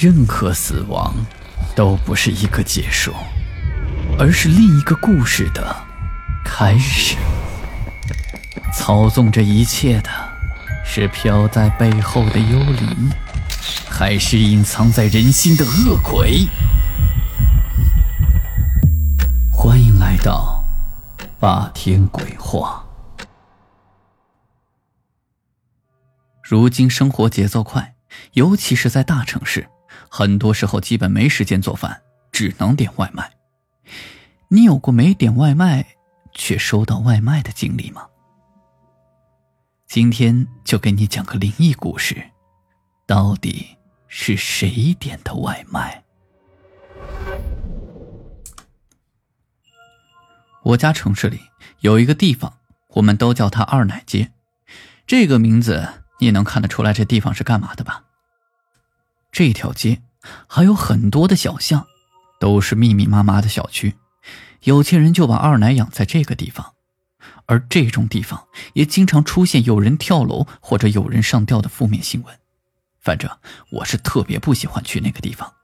任何死亡都不是一个结束，而是另一个故事的开始。操纵这一切的是飘在背后的幽灵，还是隐藏在人心的恶鬼？欢迎来到霸天鬼话。如今生活节奏快，尤其是在大城市。很多时候基本没时间做饭，只能点外卖。你有过没点外卖却收到外卖的经历吗？今天就给你讲个灵异故事，到底是谁点的外卖？我家城市里有一个地方，我们都叫它二奶街。这个名字你能看得出来这地方是干嘛的吧？这条街还有很多的小巷，都是密密麻麻的小区。有钱人就把二奶养在这个地方，而这种地方也经常出现有人跳楼或者有人上吊的负面新闻。反正我是特别不喜欢去那个地方，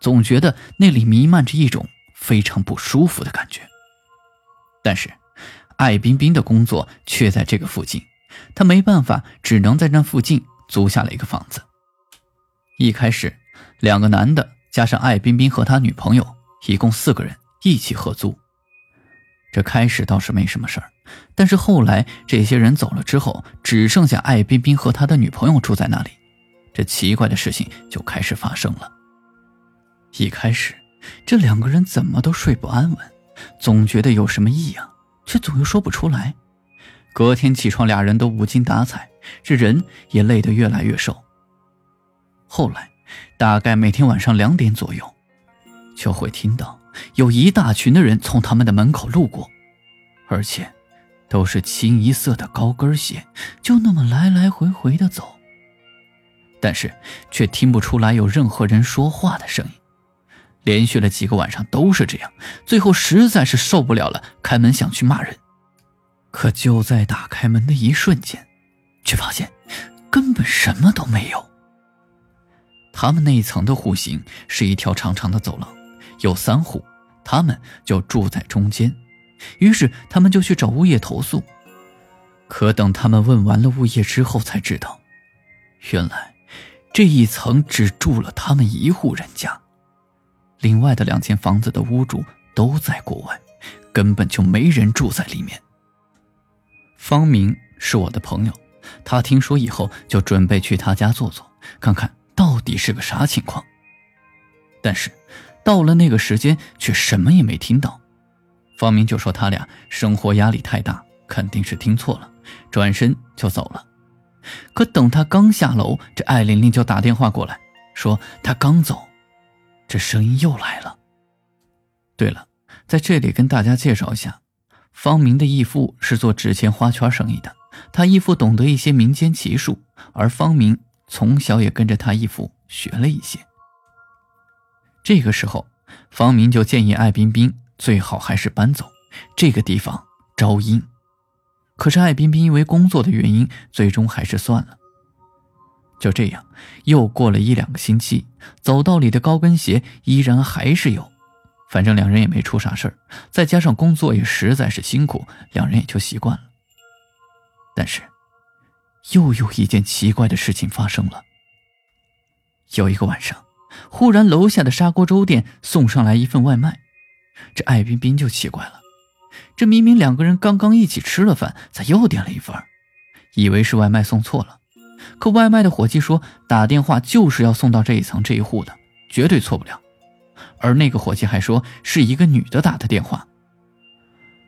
总觉得那里弥漫着一种非常不舒服的感觉。但是，艾冰冰的工作却在这个附近，她没办法，只能在那附近租下了一个房子。一开始，两个男的加上艾冰冰和他女朋友，一共四个人一起合租。这开始倒是没什么事儿，但是后来这些人走了之后，只剩下艾冰冰和他的女朋友住在那里，这奇怪的事情就开始发生了。一开始，这两个人怎么都睡不安稳，总觉得有什么异样，却总又说不出来。隔天起床，俩人都无精打采，这人也累得越来越瘦。后来，大概每天晚上两点左右，就会听到有一大群的人从他们的门口路过，而且都是清一色的高跟鞋，就那么来来回回的走。但是却听不出来有任何人说话的声音，连续了几个晚上都是这样。最后实在是受不了了，开门想去骂人，可就在打开门的一瞬间，却发现根本什么都没有。他们那一层的户型是一条长长的走廊，有三户，他们就住在中间。于是他们就去找物业投诉。可等他们问完了物业之后，才知道，原来这一层只住了他们一户人家，另外的两间房子的屋主都在国外，根本就没人住在里面。方明是我的朋友，他听说以后就准备去他家坐坐，看看。到底是个啥情况？但是到了那个时间，却什么也没听到。方明就说他俩生活压力太大，肯定是听错了，转身就走了。可等他刚下楼，这艾琳琳就打电话过来，说他刚走，这声音又来了。对了，在这里跟大家介绍一下，方明的义父是做纸钱花圈生意的，他义父懂得一些民间奇术，而方明。从小也跟着他义父学了一些。这个时候，方明就建议艾冰冰最好还是搬走，这个地方招阴。可是艾冰冰因为工作的原因，最终还是算了。就这样，又过了一两个星期，走道里的高跟鞋依然还是有。反正两人也没出啥事儿，再加上工作也实在是辛苦，两人也就习惯了。但是。又有一件奇怪的事情发生了。有一个晚上，忽然楼下的砂锅粥店送上来一份外卖，这艾冰冰就奇怪了，这明明两个人刚刚一起吃了饭，咋又点了一份？以为是外卖送错了，可外卖的伙计说打电话就是要送到这一层这一户的，绝对错不了。而那个伙计还说是一个女的打的电话。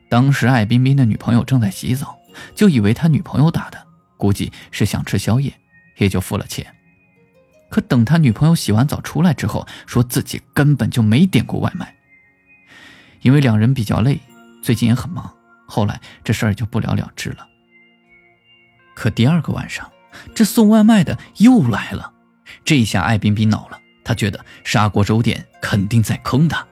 当时艾冰冰的女朋友正在洗澡，就以为他女朋友打的。估计是想吃宵夜，也就付了钱。可等他女朋友洗完澡出来之后，说自己根本就没点过外卖。因为两人比较累，最近也很忙，后来这事儿就不了了之了。可第二个晚上，这送外卖的又来了，这下艾冰冰恼了，他觉得砂锅粥店肯定在坑他，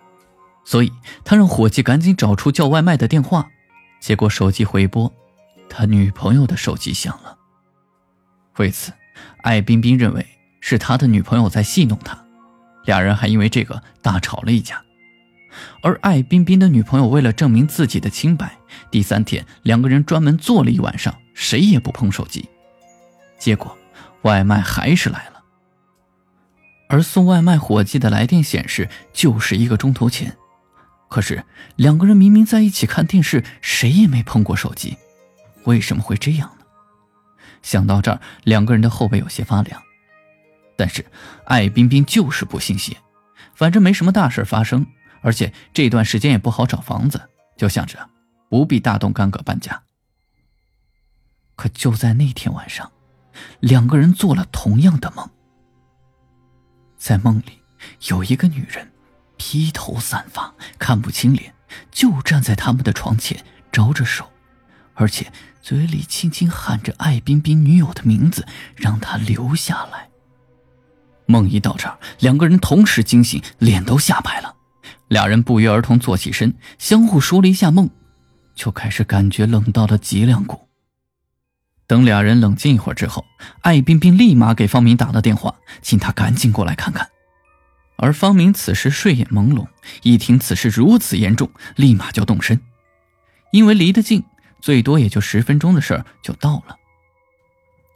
所以他让伙计赶紧找出叫外卖的电话，结果手机回拨。他女朋友的手机响了。为此，艾冰冰认为是他的女朋友在戏弄他，俩人还因为这个大吵了一架。而艾冰冰的女朋友为了证明自己的清白，第三天两个人专门坐了一晚上，谁也不碰手机。结果，外卖还是来了。而送外卖伙计的来电显示就是一个钟头前，可是两个人明明在一起看电视，谁也没碰过手机，为什么会这样？想到这儿，两个人的后背有些发凉。但是艾冰冰就是不信邪，反正没什么大事发生。而且这段时间也不好找房子，就想着不必大动干戈搬家。可就在那天晚上，两个人做了同样的梦。在梦里，有一个女人，披头散发，看不清脸，就站在他们的床前，招着手，而且嘴里轻轻喊着艾冰冰女友的名字，让她留下来。梦一到这儿，两个人同时惊醒，脸都吓白了。俩人不约而同坐起身，相互说了一下梦，就开始感觉冷到了脊梁骨。等俩人冷静一会儿之后，艾冰冰立马给方明打了电话，请他赶紧过来看看。而方明此时睡眼朦胧，一听此事如此严重，立马就动身。因为离得近，最多也就十分钟的事儿就到了。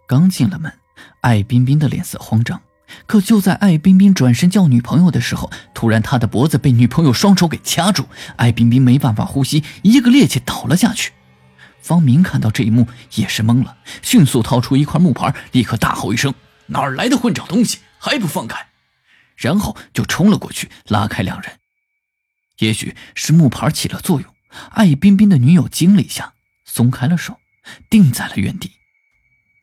刚进了门，艾冰冰的脸色慌张。可就在艾冰冰转身叫女朋友的时候，突然他的脖子被女朋友双手给掐住，艾冰冰没办法呼吸，一个趔趄倒了下去。方明看到这一幕也是懵了，迅速掏出一块木牌，立刻大吼一声：“哪儿来的混账东西，还不放开！”然后就冲了过去，拉开两人。也许是木牌起了作用，艾冰冰的女友惊了一下，松开了手，定在了原地。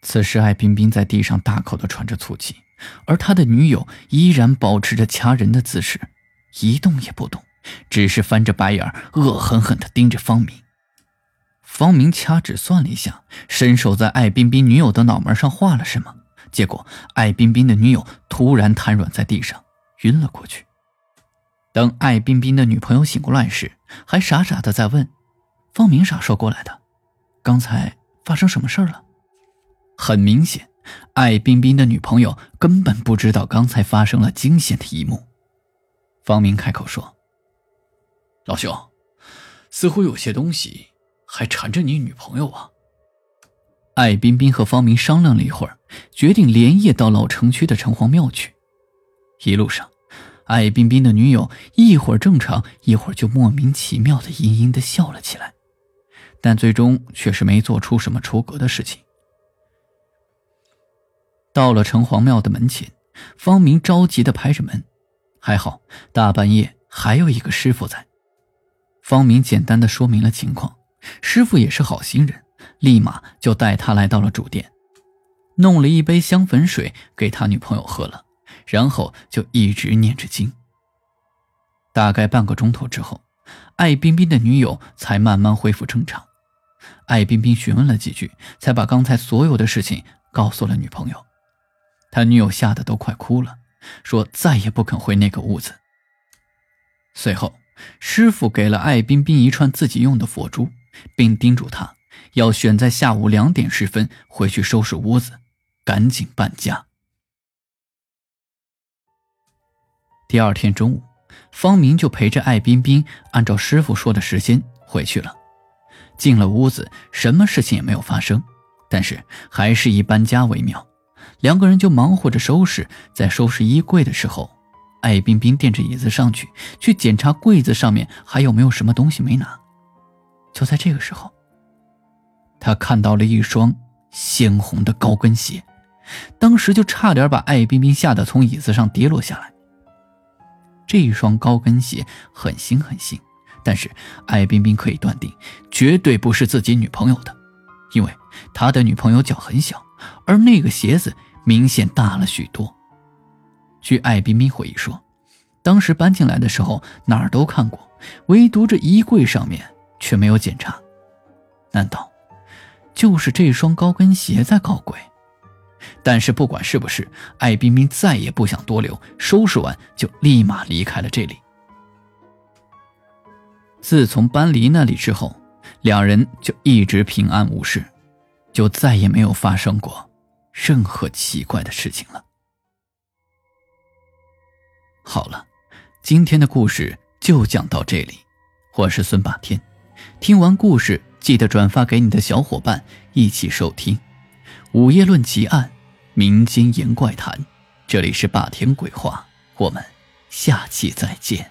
此时，艾冰冰在地上大口的喘着粗气。而他的女友依然保持着掐人的姿势，一动也不动，只是翻着白眼，恶狠狠地盯着方明。方明掐指算了一下，伸手在艾冰冰女友的脑门上画了什么，结果艾冰冰的女友突然瘫软在地上，晕了过去。等艾冰冰的女朋友醒过来时，还傻傻的在问：“方明啥时候过来的？刚才发生什么事了？”很明显。艾冰冰的女朋友根本不知道刚才发生了惊险的一幕。方明开口说：“老兄，似乎有些东西还缠着你女朋友啊。”艾冰冰和方明商量了一会儿，决定连夜到老城区的城隍庙去。一路上，艾冰冰的女友一会儿正常，一会儿就莫名其妙的阴阴的笑了起来，但最终却是没做出什么出格的事情。到了城隍庙的门前，方明着急的拍着门，还好大半夜还有一个师傅在。方明简单的说明了情况，师傅也是好心人，立马就带他来到了主殿，弄了一杯香粉水给他女朋友喝了，然后就一直念着经。大概半个钟头之后，艾冰冰的女友才慢慢恢复正常。艾冰冰询问了几句，才把刚才所有的事情告诉了女朋友。他女友吓得都快哭了，说再也不肯回那个屋子。随后，师傅给了艾冰冰一串自己用的佛珠，并叮嘱他要选在下午两点时分回去收拾屋子，赶紧搬家。第二天中午，方明就陪着艾冰冰按照师傅说的时间回去了。进了屋子，什么事情也没有发生，但是还是以搬家为妙。两个人就忙活着收拾，在收拾衣柜的时候，艾冰冰垫着椅子上去，去检查柜子上面还有没有什么东西没拿。就在这个时候，他看到了一双鲜红的高跟鞋，当时就差点把艾冰冰吓得从椅子上跌落下来。这一双高跟鞋很新很新，但是艾冰冰可以断定，绝对不是自己女朋友的，因为他的女朋友脚很小，而那个鞋子。明显大了许多。据艾冰冰回忆说，当时搬进来的时候哪儿都看过，唯独这衣柜上面却没有检查。难道就是这双高跟鞋在搞鬼？但是不管是不是，艾冰冰再也不想多留，收拾完就立马离开了这里。自从搬离那里之后，两人就一直平安无事，就再也没有发生过。任何奇怪的事情了。好。了，今天的故事就讲到这里。我是孙霸天，听完故事记得转发给你的小伙伴一起收听。午夜论奇案，民间言怪谈，这里是霸天鬼话，我们下期再见。